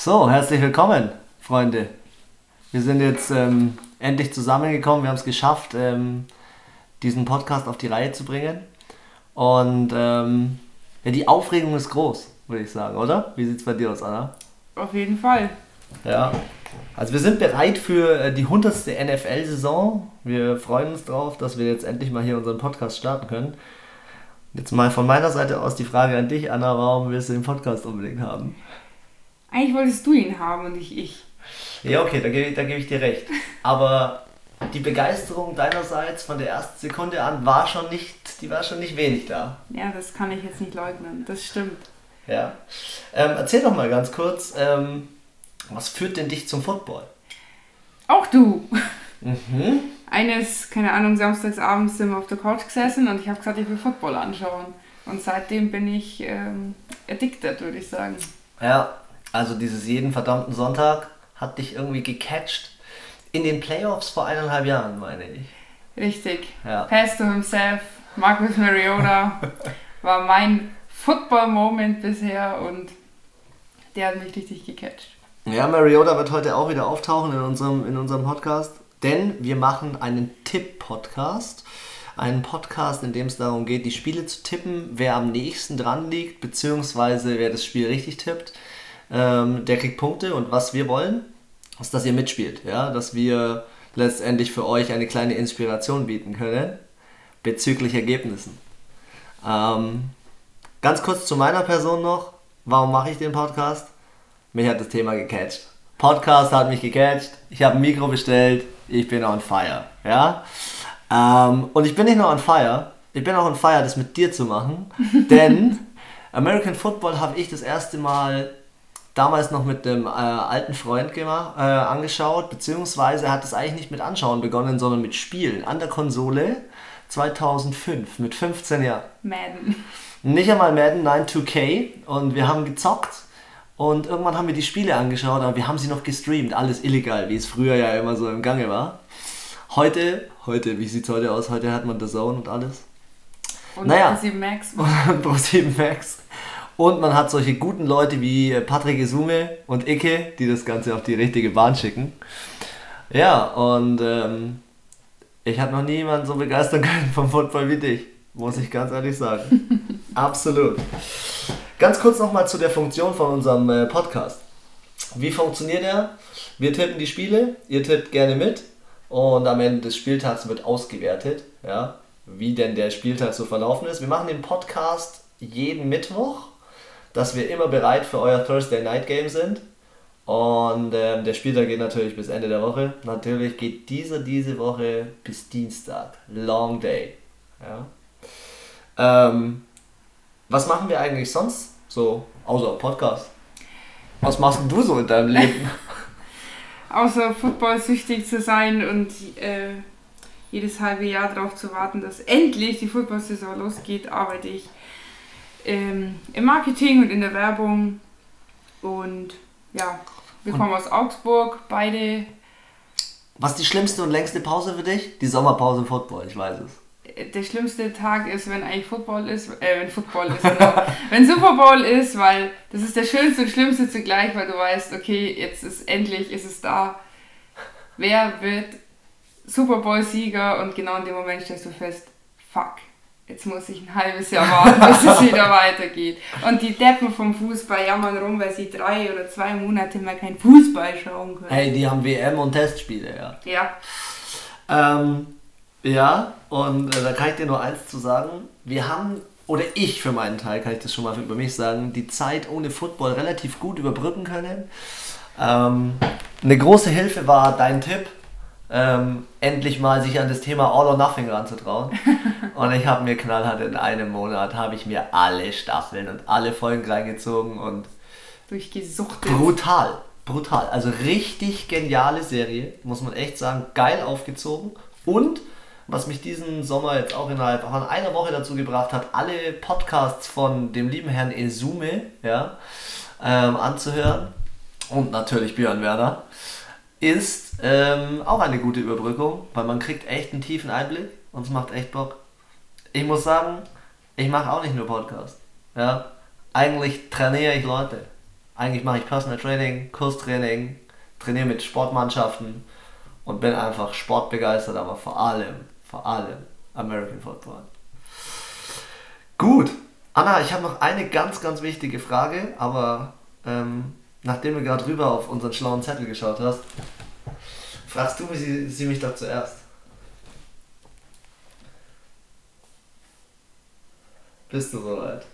So, herzlich willkommen, Freunde. Wir sind jetzt ähm, endlich zusammengekommen. Wir haben es geschafft, ähm, diesen Podcast auf die Reihe zu bringen. Und ähm, ja, die Aufregung ist groß, würde ich sagen, oder? Wie sieht es bei dir aus, Anna? Auf jeden Fall. Ja. Also wir sind bereit für äh, die 100. NFL-Saison. Wir freuen uns drauf, dass wir jetzt endlich mal hier unseren Podcast starten können. Jetzt mal von meiner Seite aus die Frage an dich, Anna, warum willst du den Podcast unbedingt haben? Eigentlich wolltest du ihn haben und nicht ich. Ja, okay, da gebe, da gebe ich dir recht. Aber die Begeisterung deinerseits von der ersten Sekunde an war schon nicht, die war schon nicht wenig da. Ja, das kann ich jetzt nicht leugnen. Das stimmt. Ja. Ähm, erzähl doch mal ganz kurz, ähm, was führt denn dich zum Football? Auch du. Mhm. Eines, keine Ahnung, samstagsabends sind wir auf der Couch gesessen und ich habe gesagt, ich will Football anschauen. Und seitdem bin ich ähm, addicted, würde ich sagen. Ja, also dieses jeden verdammten Sonntag hat dich irgendwie gecatcht. In den Playoffs vor eineinhalb Jahren, meine ich. Richtig. Ja. Pass to himself, Marcus Mariota war mein Football-Moment bisher und der hat mich richtig gecatcht. Ja, Mariota wird heute auch wieder auftauchen in unserem, in unserem Podcast, denn wir machen einen Tipp-Podcast. Einen Podcast, in dem es darum geht, die Spiele zu tippen, wer am nächsten dran liegt, beziehungsweise wer das Spiel richtig tippt, ähm, der kriegt Punkte und was wir wollen, ist, dass ihr mitspielt, ja, dass wir letztendlich für euch eine kleine Inspiration bieten können bezüglich Ergebnissen. Ähm, ganz kurz zu meiner Person noch. Warum mache ich den Podcast? Mich hat das Thema gecatcht. Podcast hat mich gecatcht. Ich habe ein Mikro bestellt. Ich bin on fire. Ja? Ähm, und ich bin nicht nur on fire. Ich bin auch on fire, das mit dir zu machen. Denn American Football habe ich das erste Mal damals noch mit einem äh, alten Freund gemacht, äh, angeschaut. Beziehungsweise hat es eigentlich nicht mit Anschauen begonnen, sondern mit Spielen an der Konsole 2005 mit 15 Jahren. Madden. Nicht einmal Madden, nein, 2K. Und wir haben gezockt. Und irgendwann haben wir die Spiele angeschaut, aber wir haben sie noch gestreamt. Alles illegal, wie es früher ja immer so im Gange war. Heute, heute, wie sieht es heute aus? Heute hat man The Zone und alles. Und Naja. 7 Max. Pro 7 Max. Und man hat solche guten Leute wie Patrick Isume und Icke, die das Ganze auf die richtige Bahn schicken. Ja, und ähm, ich habe noch nie jemanden so begeistern können vom Football wie dich, muss ich ganz ehrlich sagen. Absolut. Ganz kurz nochmal zu der Funktion von unserem äh, Podcast. Wie funktioniert er? Wir tippen die Spiele, ihr tippt gerne mit und am Ende des Spieltags wird ausgewertet, ja, wie denn der Spieltag so verlaufen ist. Wir machen den Podcast jeden Mittwoch, dass wir immer bereit für euer Thursday Night Game sind. Und ähm, der Spieltag geht natürlich bis Ende der Woche. Natürlich geht dieser diese Woche bis Dienstag. Long Day. Ja. Ähm, was machen wir eigentlich sonst so, außer Podcast? Was machst du so in deinem Leben? Außer footballsüchtig zu sein und äh, jedes halbe Jahr darauf zu warten, dass endlich die Football-Saison losgeht, arbeite ich ähm, im Marketing und in der Werbung. Und ja, wir Und- kommen aus Augsburg, beide. Was ist die schlimmste und längste Pause für dich? Die Sommerpause im Football, ich weiß es. Äh, Der schlimmste Tag ist, wenn eigentlich Football ist, äh, wenn Football ist, genau. wenn Super Bowl ist, weil das ist der schönste und schlimmste zugleich, weil du weißt, okay, jetzt ist endlich, ist es da. Wer wird Super Bowl Sieger? Und genau in dem Moment stellst du fest, fuck, jetzt muss ich ein halbes Jahr warten, bis es wieder weitergeht. Und die Deppen vom Fußball jammern rum, weil sie drei oder zwei Monate mal kein Fußball schauen können. Hey, die haben WM und Testspiele, ja. Ja, Ähm, ja, und äh, da kann ich dir nur eins zu sagen. Wir haben, oder ich für meinen Teil, kann ich das schon mal über mich sagen, die Zeit ohne Football relativ gut überbrücken können. Ähm, eine große Hilfe war dein Tipp, ähm, endlich mal sich an das Thema All or Nothing ranzutrauen. und ich habe mir knallhart in einem Monat, habe ich mir alle Staffeln und alle Folgen reingezogen und durchgesuchtet. Brutal, brutal. Also richtig geniale Serie, muss man echt sagen. Geil aufgezogen. Und was mich diesen Sommer jetzt auch innerhalb von einer Woche dazu gebracht hat, alle Podcasts von dem lieben Herrn Esume ja, ähm, anzuhören. Und natürlich Björn Werner. Ist ähm, auch eine gute Überbrückung, weil man kriegt echt einen tiefen Einblick und es macht echt Bock. Ich muss sagen, ich mache auch nicht nur Podcast. Ja. Eigentlich trainiere ich Leute. Eigentlich mache ich Personal Training, Kurstraining, trainiere mit Sportmannschaften und bin einfach sportbegeistert, aber vor allem, vor allem American Football. Gut, Anna, ich habe noch eine ganz, ganz wichtige Frage, aber ähm, nachdem du gerade rüber auf unseren schlauen Zettel geschaut hast, fragst du sie, sie mich doch zuerst. Bist du soweit?